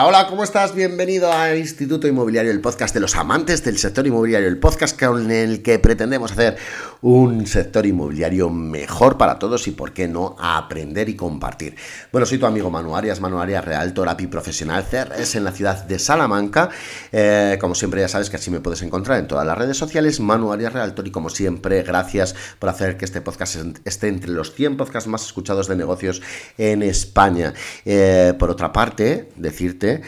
Hola, ¿cómo estás? Bienvenido a Instituto Inmobiliario, el podcast de los amantes del sector inmobiliario, el podcast con el que pretendemos hacer un sector inmobiliario mejor para todos y, por qué no, aprender y compartir. Bueno, soy tu amigo Manu Arias, Manu Arias, Realtor, API profesional, CRS en la ciudad de Salamanca. Eh, como siempre, ya sabes que así me puedes encontrar en todas las redes sociales, Manu Arias Realtor, y como siempre, gracias por hacer que este podcast esté entre los 100 podcasts más escuchados de negocios en España. Eh, por otra parte, decirte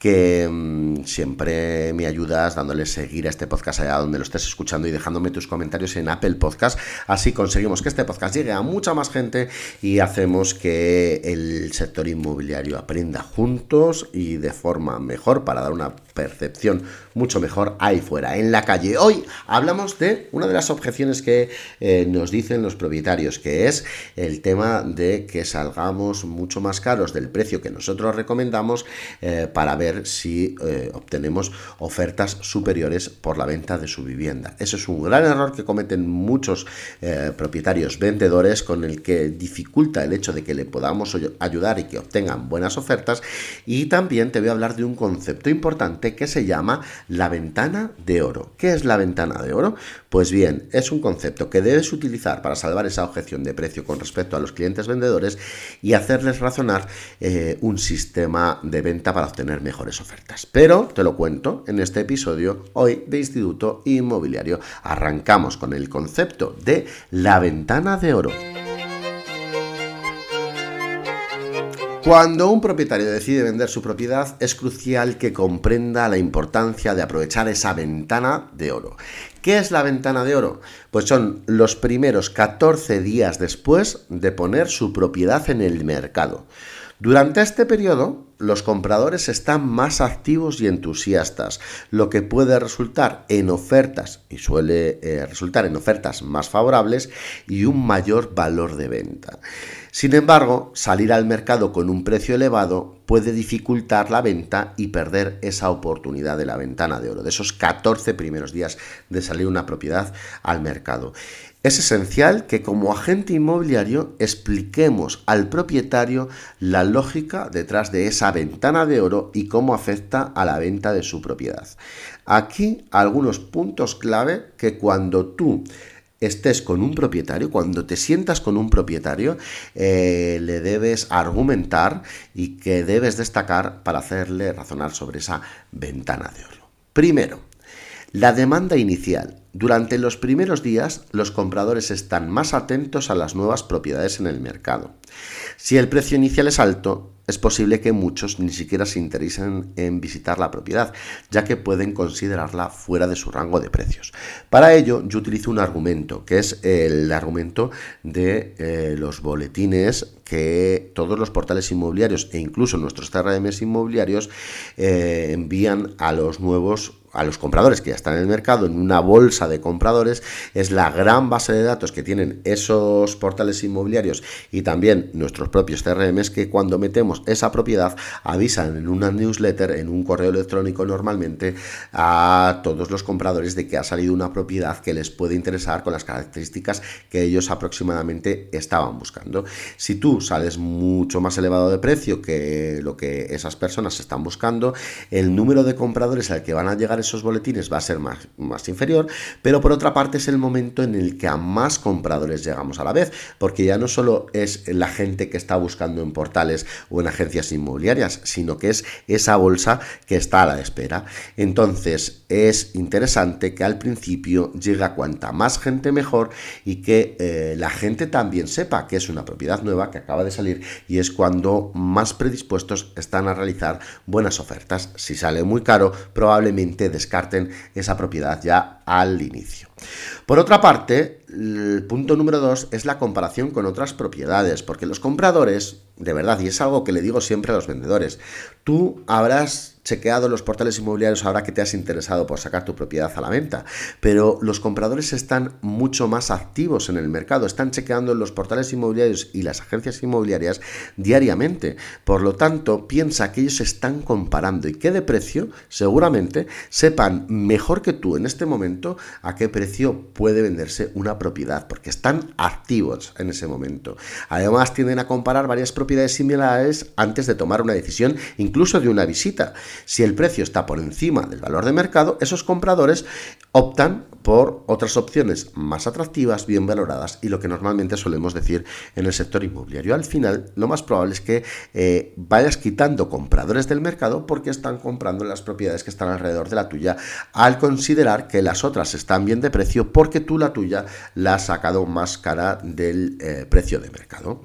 que mm, siempre me ayudas dándole seguir a este podcast allá donde lo estés escuchando y dejándome tus comentarios en Apple Podcast. Así conseguimos que este podcast llegue a mucha más gente y hacemos que el sector inmobiliario aprenda juntos y de forma mejor para dar una percepción mucho mejor ahí fuera, en la calle. Hoy hablamos de una de las objeciones que eh, nos dicen los propietarios, que es el tema de que salgamos mucho más caros del precio que nosotros recomendamos eh, para ver si eh, obtenemos ofertas superiores por la venta de su vivienda. Eso es un gran error que cometen muchos propietarios vendedores con el que dificulta el hecho de que le podamos ayudar y que obtengan buenas ofertas. Y también te voy a hablar de un concepto importante que se llama la ventana de oro. ¿Qué es la ventana de oro? Pues bien, es un concepto que debes utilizar para salvar esa objeción de precio con respecto a los clientes vendedores y hacerles razonar eh, un sistema de venta para obtener ofertas. Pero te lo cuento en este episodio hoy de Instituto Inmobiliario. Arrancamos con el concepto de la ventana de oro. Cuando un propietario decide vender su propiedad, es crucial que comprenda la importancia de aprovechar esa ventana de oro. ¿Qué es la ventana de oro? Pues son los primeros 14 días después de poner su propiedad en el mercado. Durante este periodo, los compradores están más activos y entusiastas, lo que puede resultar en ofertas, y suele eh, resultar en ofertas más favorables y un mayor valor de venta. Sin embargo, salir al mercado con un precio elevado puede dificultar la venta y perder esa oportunidad de la ventana de oro, de esos 14 primeros días de salir una propiedad al mercado. Es esencial que como agente inmobiliario expliquemos al propietario la lógica detrás de esa ventana de oro y cómo afecta a la venta de su propiedad. Aquí algunos puntos clave que cuando tú estés con un propietario, cuando te sientas con un propietario, eh, le debes argumentar y que debes destacar para hacerle razonar sobre esa ventana de oro. Primero, la demanda inicial. Durante los primeros días, los compradores están más atentos a las nuevas propiedades en el mercado. Si el precio inicial es alto, es posible que muchos ni siquiera se interesen en visitar la propiedad, ya que pueden considerarla fuera de su rango de precios. Para ello, yo utilizo un argumento, que es el argumento de eh, los boletines que todos los portales inmobiliarios e incluso nuestros CRMs inmobiliarios eh, envían a los nuevos a los compradores que ya están en el mercado, en una bolsa de compradores, es la gran base de datos que tienen esos portales inmobiliarios y también nuestros propios CRMs que cuando metemos esa propiedad avisan en una newsletter, en un correo electrónico normalmente a todos los compradores de que ha salido una propiedad que les puede interesar con las características que ellos aproximadamente estaban buscando. Si tú sales mucho más elevado de precio que lo que esas personas están buscando, el número de compradores al que van a llegar esos boletines va a ser más, más inferior, pero por otra parte es el momento en el que a más compradores llegamos a la vez, porque ya no solo es la gente que está buscando en portales o en agencias inmobiliarias, sino que es esa bolsa que está a la espera. Entonces es interesante que al principio llegue a cuanta más gente mejor y que eh, la gente también sepa que es una propiedad nueva que acaba de salir y es cuando más predispuestos están a realizar buenas ofertas. Si sale muy caro, probablemente descarten esa propiedad ya al inicio. Por otra parte, el punto número dos es la comparación con otras propiedades, porque los compradores, de verdad, y es algo que le digo siempre a los vendedores, tú habrás chequeado los portales inmobiliarios ahora que te has interesado por sacar tu propiedad a la venta, pero los compradores están mucho más activos en el mercado, están chequeando los portales inmobiliarios y las agencias inmobiliarias diariamente. Por lo tanto, piensa que ellos están comparando y que de precio seguramente sepan mejor que tú en este momento a qué precio puede venderse una propiedad, porque están activos en ese momento. Además, tienden a comparar varias propiedades similares antes de tomar una decisión, incluso de una visita. Si el precio está por encima del valor de mercado, esos compradores optan por otras opciones más atractivas, bien valoradas y lo que normalmente solemos decir en el sector inmobiliario. Al final, lo más probable es que eh, vayas quitando compradores del mercado porque están comprando las propiedades que están alrededor de la tuya al considerar que las otras están bien de precio porque tú la tuya la has sacado más cara del eh, precio de mercado.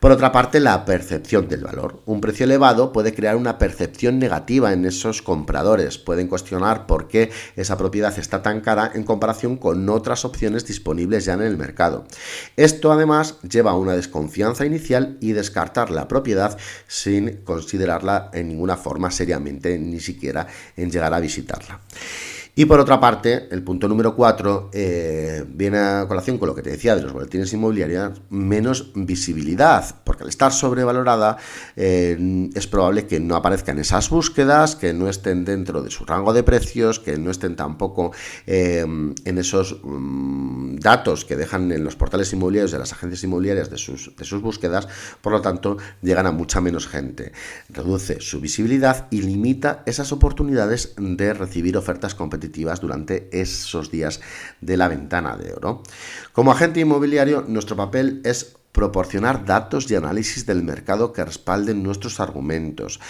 Por otra parte, la percepción del valor. Un precio elevado puede crear una percepción negativa en esos compradores. Pueden cuestionar por qué esa propiedad está tan cara comparación con otras opciones disponibles ya en el mercado. Esto además lleva a una desconfianza inicial y descartar la propiedad sin considerarla en ninguna forma seriamente, ni siquiera en llegar a visitarla. Y por otra parte, el punto número 4 eh, viene a colación con lo que te decía de los boletines inmobiliarios, menos visibilidad, porque al estar sobrevalorada eh, es probable que no aparezcan esas búsquedas, que no estén dentro de su rango de precios, que no estén tampoco eh, en esos mm, datos que dejan en los portales inmobiliarios de las agencias inmobiliarias de sus, de sus búsquedas, por lo tanto llegan a mucha menos gente. Reduce su visibilidad y limita esas oportunidades de recibir ofertas competitivas durante esos días de la ventana de oro. Como agente inmobiliario, nuestro papel es proporcionar datos y análisis del mercado que respalden nuestros argumentos.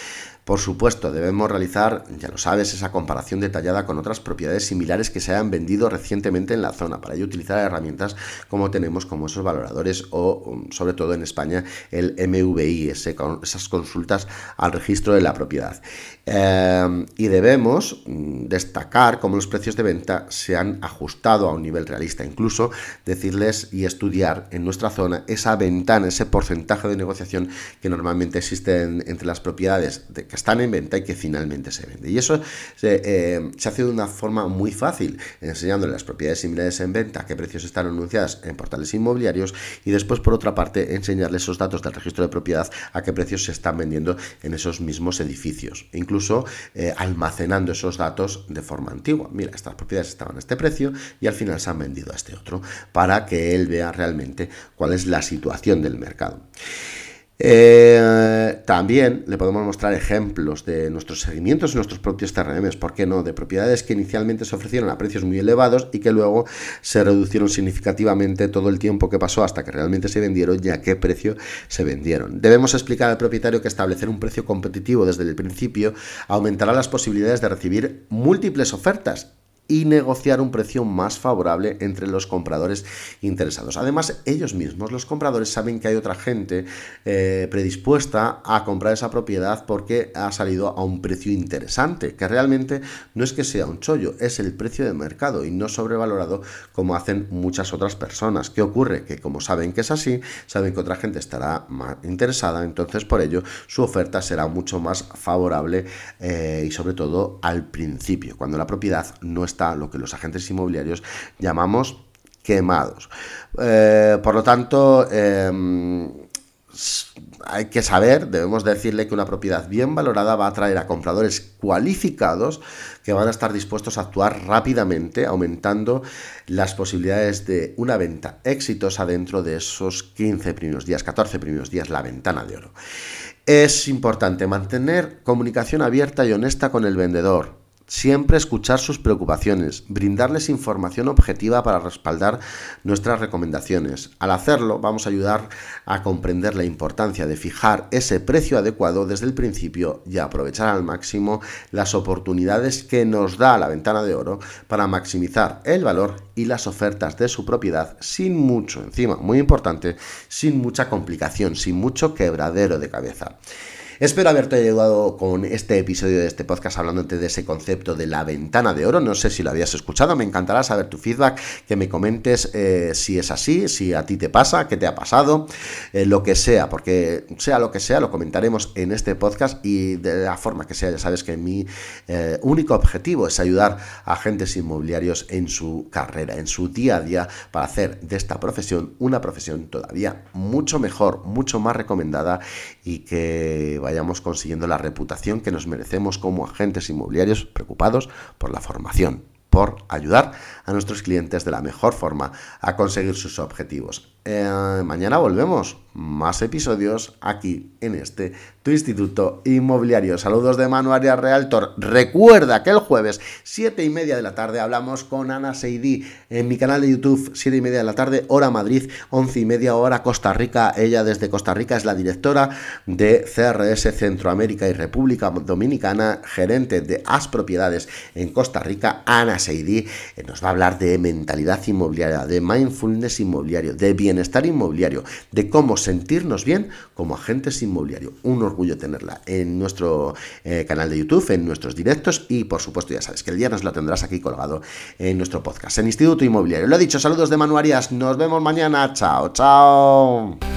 Por supuesto, debemos realizar, ya lo sabes, esa comparación detallada con otras propiedades similares que se hayan vendido recientemente en la zona. Para ello utilizar herramientas como tenemos como esos valoradores o, um, sobre todo en España, el MVI, esas consultas al registro de la propiedad. Em, y debemos mm, destacar cómo los precios de venta se han ajustado a un nivel realista. Incluso decirles y estudiar en nuestra zona esa ventana, ese porcentaje de negociación que normalmente existe entre las propiedades que están en venta y que finalmente se vende. Y eso eh, se, hace de una forma muy fácil, enseñándole las propiedades similares en venta, qué precios están anunciadas en portales inmobiliarios y después, por otra parte, enseñarles esos datos del registro de propiedad a qué precios se están vendiendo en esos mismos edificios. Incluso incluso eh, almacenando esos datos de forma antigua. Mira, estas propiedades estaban a este precio y al final se han vendido a este otro, para que él vea realmente cuál es la situación del mercado. Eh, también le podemos mostrar ejemplos de nuestros seguimientos en nuestros propios TRMs, ¿por qué no? De propiedades que inicialmente se ofrecieron a precios muy elevados y que luego se reducieron significativamente todo el tiempo que pasó hasta que realmente se vendieron y a qué precio se vendieron. Debemos explicar al propietario que establecer un precio competitivo desde el principio aumentará las posibilidades de recibir múltiples ofertas y negociar un precio más favorable entre los compradores interesados. Además, ellos mismos, los compradores, saben que hay otra gente eh, predispuesta a comprar esa propiedad porque ha salido a un precio interesante, que realmente no es que sea un chollo, es el precio de mercado y no sobrevalorado como hacen muchas otras personas. ¿Qué ocurre? Que como saben que es así, saben que otra gente estará más interesada, entonces por ello su oferta será mucho más favorable eh, y sobre todo al principio, cuando la propiedad no está lo que los agentes inmobiliarios llamamos quemados. Eh, por lo tanto, em, hay que saber, debemos decirle que una propiedad bien valorada va a atraer a compradores cualificados que van a estar dispuestos a actuar rápidamente, aumentando las posibilidades de una venta exitosa dentro de esos 15 primeros días, 14 primeros días, la ventana de oro. Es importante mantener comunicación abierta y honesta con el vendedor Siempre escuchar sus preocupaciones, brindarles información objetiva para respaldar nuestras recomendaciones. Al hacerlo, vamos a ayudar a comprender la importancia de fijar ese precio adecuado desde el principio y aprovechar al máximo las oportunidades que nos da la ventana de oro para maximizar el valor y las ofertas de su propiedad sin mucho, encima, muy importante, sin mucha complicación, sin mucho quebradero de cabeza. Espero haberte ayudado con este episodio de este podcast hablándote de ese concepto de la ventana de oro. No sé si lo habías escuchado, me encantará saber tu feedback, que me comentes eh, si es así, si a ti te pasa, qué te ha pasado, eh, lo que sea, porque sea lo que sea, lo comentaremos en este podcast y de la forma que sea, ya sabes que mi eh, único objetivo es ayudar a agentes inmobiliarios en su carrera, en su día a día, para hacer de esta profesión una profesión todavía mucho mejor, mucho más recomendada y que vayamos consiguiendo la reputación que nos merecemos como agentes inmobiliarios preocupados por la formación, por ayudar a nuestros clientes de la mejor forma a conseguir sus objetivos. Eh, mañana volvemos, más episodios aquí en este tu instituto inmobiliario. Saludos de Manu Arias Realtor. Recuerda que el jueves, 7 y media de la tarde, hablamos con Ana Seidi en mi canal de YouTube, 7 y media de la tarde, hora Madrid, 11 y media hora Costa Rica. Ella desde Costa Rica es la directora de CRS Centroamérica y República Dominicana, gerente de As Propiedades en Costa Rica. Ana Seidi eh, nos va a hablar de mentalidad inmobiliaria, de mindfulness inmobiliario, de bienestar inmobiliario, de cómo sentirnos bien como agentes inmobiliarios. Un orgullo tenerla en nuestro eh, canal de YouTube, en nuestros directos y por supuesto ya sabes que el viernes la tendrás aquí colgado en nuestro podcast, en Instituto Inmobiliario. Lo dicho, saludos de Manu Arias, nos vemos mañana, chao, chao.